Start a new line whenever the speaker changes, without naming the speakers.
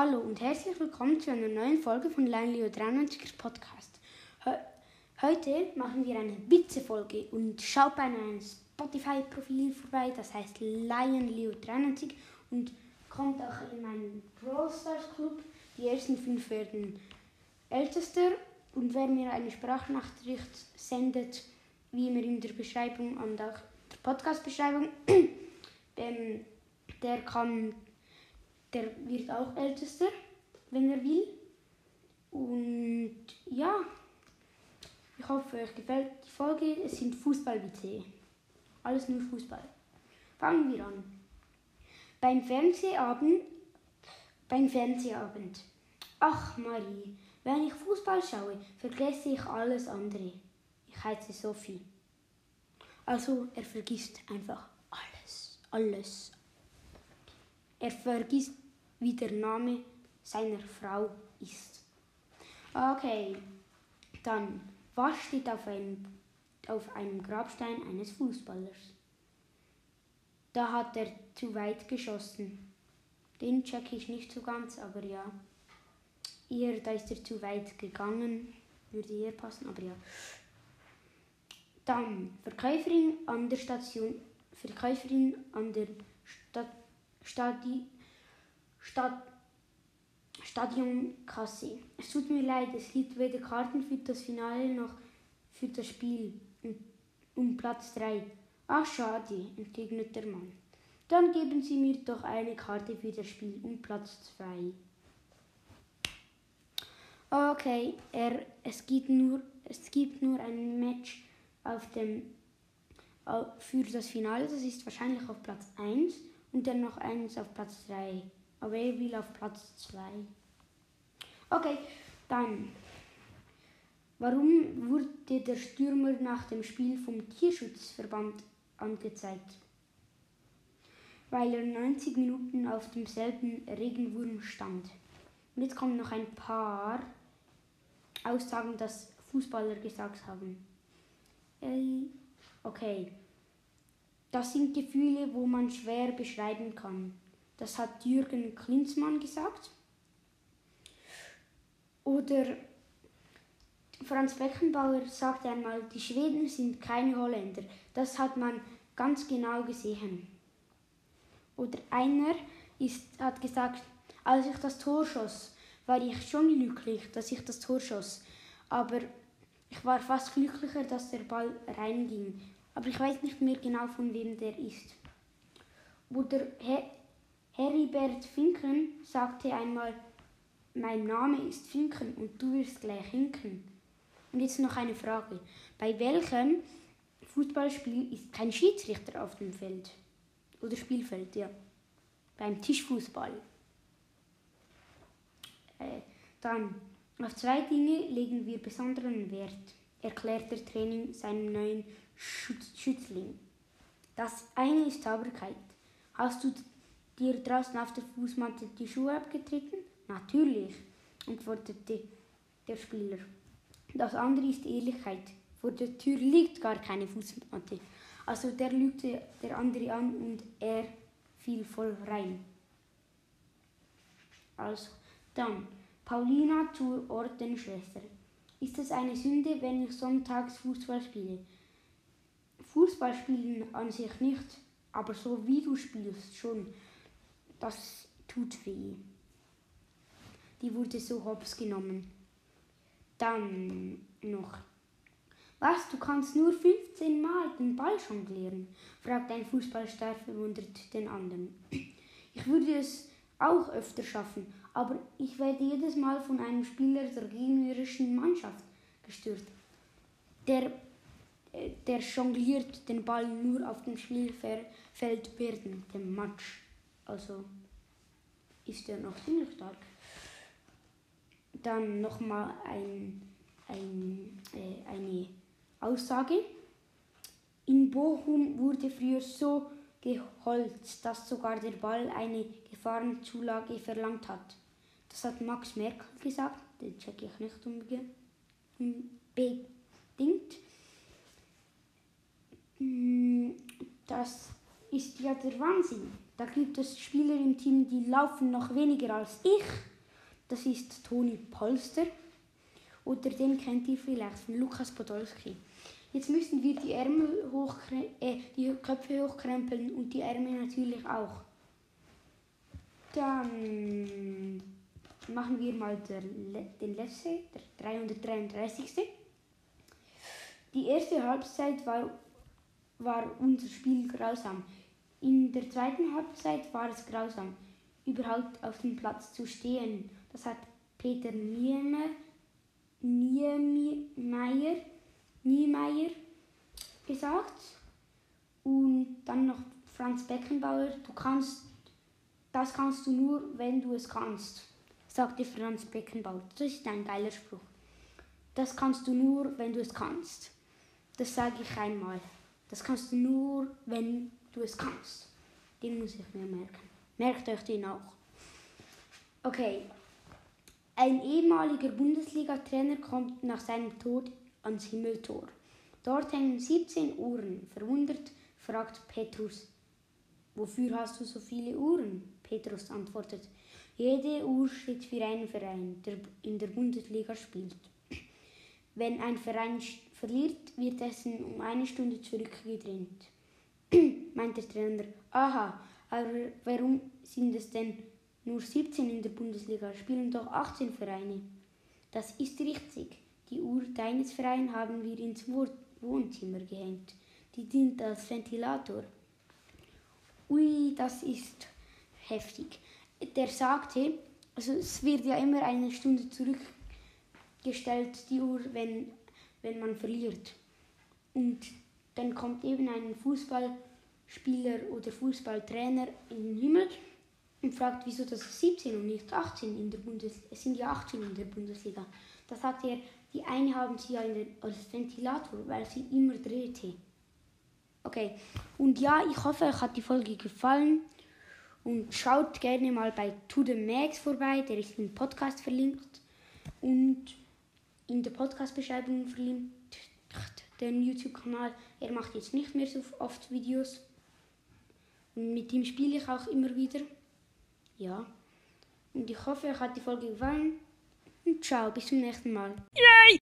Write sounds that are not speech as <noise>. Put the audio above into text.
Hallo und herzlich willkommen zu einer neuen Folge von Lionleo 93 Podcast. He heute machen wir eine Witze-Folge und schaut bei meinem Spotify-Profil vorbei, das heißt Lionleo 93 und kommt auch in meinen Brawl Stars Club. Die ersten fünf werden ältester und wer mir eine Sprachnachricht sendet, wie immer in der Beschreibung und auch der Podcast-Beschreibung, <clears throat> der kann der wird auch ältester, wenn er will. Und ja, ich hoffe, euch gefällt die Folge. Es sind Fußballwitze. Alles nur Fußball. Fangen wir an. Beim Fernsehabend, beim Fernsehabend. Ach Marie, wenn ich Fußball schaue, vergesse ich alles andere. Ich heiße Sophie. Also er vergisst einfach alles, alles, er vergisst, wie der Name seiner Frau ist. Okay, dann, was steht auf einem, auf einem Grabstein eines Fußballers? Da hat er zu weit geschossen. Den check ich nicht so ganz, aber ja. Eher, da ist er zu weit gegangen. Würde eher passen, aber ja. Dann, Verkäuferin an der Station, Verkäuferin an der Stadt Stadi Stad Stadionkasse. Es tut mir leid, es gibt weder Karten für das Finale noch für das Spiel um Platz 3. Ach schade, entgegnet der Mann. Dann geben Sie mir doch eine Karte für das Spiel um Platz 2. Okay, er, es, gibt nur, es gibt nur ein Match auf dem, für das Finale, das ist wahrscheinlich auf Platz 1 und dann noch eins auf Platz 3. Aber er will auf Platz 2. Okay, dann. Warum wurde der Stürmer nach dem Spiel vom Tierschutzverband angezeigt? Weil er 90 Minuten auf demselben Regenwurm stand. Und jetzt kommen noch ein paar Aussagen, dass Fußballer gesagt haben. Okay. Das sind Gefühle, wo man schwer beschreiben kann. Das hat Jürgen Klinsmann gesagt. Oder Franz Beckenbauer sagte einmal, die Schweden sind keine Holländer. Das hat man ganz genau gesehen. Oder einer ist, hat gesagt, als ich das Tor schoss, war ich schon glücklich, dass ich das Tor schoss. Aber ich war fast glücklicher, dass der Ball reinging aber ich weiß nicht mehr genau von wem der ist. Oder Heribert Finken sagte einmal, mein Name ist Finken und du wirst gleich hinken. Und jetzt noch eine Frage. Bei welchem Fußballspiel ist kein Schiedsrichter auf dem Feld? Oder Spielfeld, ja. Beim Tischfußball. Äh, dann, auf zwei Dinge legen wir besonderen Wert, erklärt der Training seinem neuen Schützling. Das eine ist Sauberkeit. Hast du dir draußen auf der Fußmatte die Schuhe abgetreten? Natürlich, antwortete der Spieler. Das andere ist Ehrlichkeit. Vor der Tür liegt gar keine Fußmatte. Also der lügte der andere an und er fiel voll rein. Also, dann, Paulina zur Ordensschwester. Ist es eine Sünde, wenn ich sonntags Fußball spiele? Fußball spielen an sich nicht, aber so wie du spielst schon, das tut weh. Die wurde so hops genommen. Dann noch. Was, du kannst nur 15 Mal den Ball jonglieren? fragt ein Fußballstar verwundert den anderen. Ich würde es auch öfter schaffen, aber ich werde jedes Mal von einem Spieler der gegnerischen Mannschaft gestört. Der der jongliert den Ball nur auf dem Spielfeld während dem Match. Also ist er noch ziemlich stark. Dann nochmal ein, ein, äh, eine Aussage. In Bochum wurde früher so geholzt, dass sogar der Ball eine Gefahrenzulage verlangt hat. Das hat Max Merkel gesagt, den checke ich nicht unbedingt. Mm, dass ist ja der Wahnsinn. Da gibt es Spieler im Team, die laufen noch weniger als ich. Das ist Toni Polster. Oder den kennt ihr vielleicht von Lukas Podolski. Jetzt müssen wir die Ärmel äh, die Köpfe hochkrempeln und die Ärmel natürlich auch. Dann machen wir mal den letzten, der 333. Die erste Halbzeit war, war unser Spiel grausam. In der zweiten Halbzeit war es grausam, überhaupt auf dem Platz zu stehen. Das hat Peter Niemeyer, Niemeyer, gesagt. Und dann noch Franz Beckenbauer, du kannst, das kannst du nur, wenn du es kannst, sagte Franz Beckenbauer. Das ist ein geiler Spruch. Das kannst du nur, wenn du es kannst. Das sage ich einmal. Das kannst du nur, wenn du es kannst. Den muss ich mir merken. Merkt euch den auch. Okay. Ein ehemaliger Bundesliga-Trainer kommt nach seinem Tod ans Himmeltor. Dort hängen 17 Uhren. Verwundert fragt Petrus, wofür hast du so viele Uhren? Petrus antwortet, jede Uhr steht für einen Verein, der in der Bundesliga spielt. Wenn ein Verein verliert, wird dessen um eine Stunde zurückgedreht. <clears throat> meint der Trainer. Aha, aber warum sind es denn nur 17 in der Bundesliga? Spielen doch 18 Vereine. Das ist richtig. Die Uhr deines Vereins haben wir ins Wohnzimmer gehängt. Die dient als Ventilator. Ui, das ist heftig. Der sagte, also es wird ja immer eine Stunde zurückgestellt, die Uhr, wenn, wenn man verliert. Und dann kommt eben ein Fußballspieler oder Fußballtrainer in den Himmel und fragt, wieso das 17 und nicht 18 in der Bundesliga. Es sind ja 18 in der Bundesliga. Da sagt er, die eine haben sie ja als Ventilator, weil sie immer drehte. Okay, und ja, ich hoffe, euch hat die Folge gefallen. Und schaut gerne mal bei To The Max vorbei, der ist im Podcast verlinkt. Und in der Podcast-Beschreibung verlinkt den YouTube-Kanal. Er macht jetzt nicht mehr so oft Videos. Und mit ihm spiele ich auch immer wieder. Ja. Und ich hoffe, euch hat die Folge gefallen. Und ciao, bis zum nächsten Mal. Yay!